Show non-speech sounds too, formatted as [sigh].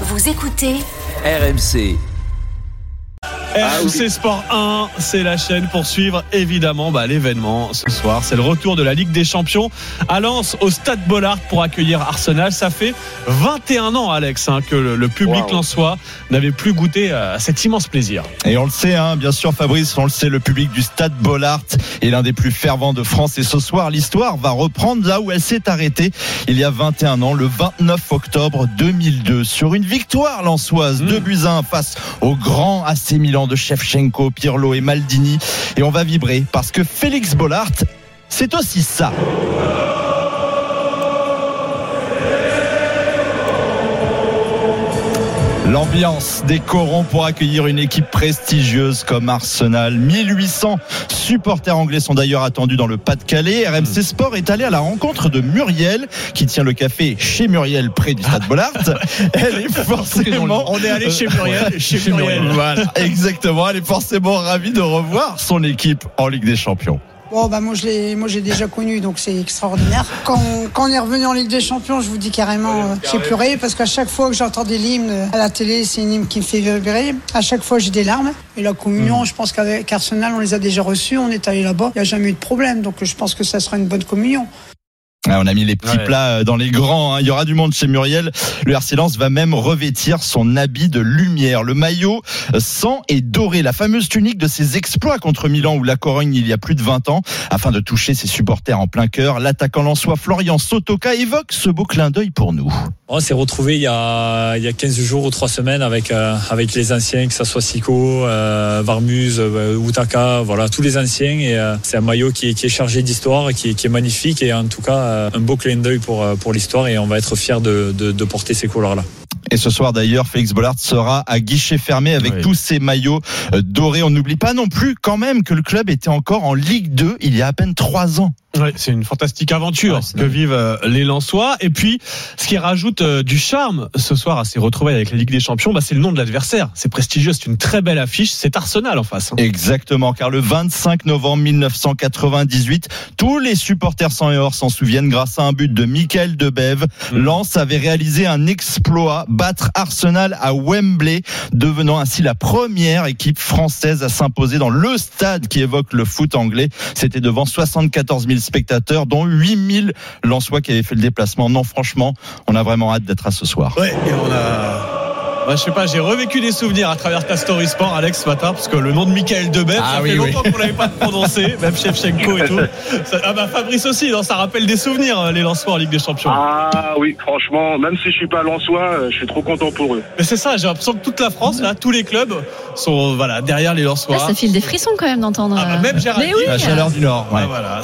Vous écoutez RMC. RMC Sport 1, c'est la chaîne pour suivre évidemment bah, l'événement ce soir. C'est le retour de la Ligue des Champions à Lens au Stade Bollard pour accueillir Arsenal. Ça fait 21 ans, Alex, hein, que le, le public Wow. lensois n'avait plus goûté à cet immense plaisir. Et on le sait, hein, bien sûr, Fabrice, on le sait, le public du Stade Bollard est l'un des plus fervents de France. Et ce soir, l'histoire va reprendre là où elle s'est arrêtée il y a 21 ans, le 29 octobre 2002, sur une victoire lançoise, Mmh. 2 buts à 1 face au grand AC Milan de Shevchenko, Pirlo et Maldini. Et on va vibrer parce que Félix Bollard, c'est aussi ça. L'ambiance des corons pour accueillir une équipe prestigieuse comme Arsenal. 1800 supporters anglais sont d'ailleurs attendus dans le Pas-de-Calais. RMC Sport est allé à la rencontre de Muriel, qui tient le café chez Muriel près du Stade Bollard. [laughs] Elle est forcément. On est allé chez Muriel, chez Muriel. Voilà, exactement. Elle est forcément ravie de revoir son équipe en Ligue des Champions. Bon, bah, moi, je l'ai, moi, j'ai déjà connu, donc c'est extraordinaire. Quand, quand on est revenu en Ligue des Champions, je vous dis carrément, euh, j'ai pleuré parce qu'à chaque fois que j'entendais l'hymne à la télé, c'est une hymne qui me fait vibrer. À chaque fois, j'ai des larmes. Et la communion, je pense qu'avec Arsenal, on les a déjà reçus, on est allé là-bas, il n'y a jamais eu de problème. Donc, je pense que ça sera une bonne communion. Ah, on a mis les petits Ouais. plats euh, dans les grands. hein. Il y aura du monde chez Muriel. Le RC Lens va même revêtir son habit de lumière. Le maillot euh, sang et doré. La fameuse tunique de ses exploits contre Milan ou la Corogne il y a plus de 20 ans. Afin de toucher ses supporters en plein cœur, l'attaquant lensois Florian Sotoka évoque ce beau clin d'œil pour nous. On s'est retrouvé il y a il y a 15 jours ou 3 semaines avec euh, avec les anciens que ça soit Siko, euh, Varmuz, euh, Utaka, voilà tous les anciens et c'est un maillot qui est, qui est chargé d'histoire qui est magnifique et en tout cas euh, un beau clin d'œil pour euh, pour l'histoire et on va être fiers de, de, de porter ces couleurs là. Et ce soir d'ailleurs, Félix Bollard sera à guichet fermé avec Oui. tous ses maillots euh, dorés. On n'oublie pas non plus quand même que le club était encore en Ligue 2 il y a à peine trois ans. Ouais, c'est une fantastique aventure Ouais, que vivent euh, les Lensois. Et puis, ce qui rajoute euh, du charme ce soir à ces retrouvailles avec la Ligue des Champions, bah, c'est le nom de l'adversaire. C'est prestigieux, c'est une très belle affiche. C'est Arsenal en face. hein. Exactement, car le 25 novembre 1998, tous les supporters sans et or s'en souviennent grâce à un but de Michael Debève. Mhm. Lens avait réalisé un exploit, battre Arsenal à Wembley, devenant ainsi la première équipe française à s'imposer dans le stade qui évoque le foot anglais. C'était devant 74 000 spectateurs, dont 8 000 Lensois qui avaient fait le déplacement. Non, franchement, on a vraiment hâte d'être à ce soir. Ouais, et on a. Bah, je sais pas, j'ai revécu des souvenirs à travers ta story sport, Alex, ce matin, parce que le nom de Michael Debeb, Ah ça oui, fait oui. longtemps qu'on l'avait pas prononcé, [laughs] même Shevchenko et tout. Ça- ah bah Fabrice aussi, non, ça rappelle des souvenirs, euh, les Lensois en Ligue des Champions. Ah oui, franchement, même si je suis pas Lensois, euh, je suis trop content pour eux. Mais c'est ça, j'ai l'impression que toute la France, là, tous les clubs sont voilà derrière les Lensois. Ah, ça file des frissons quand même d'entendre. Ah bah, euh, même. Mais oui. La chaleur du Nord. ouais. Ah, voilà,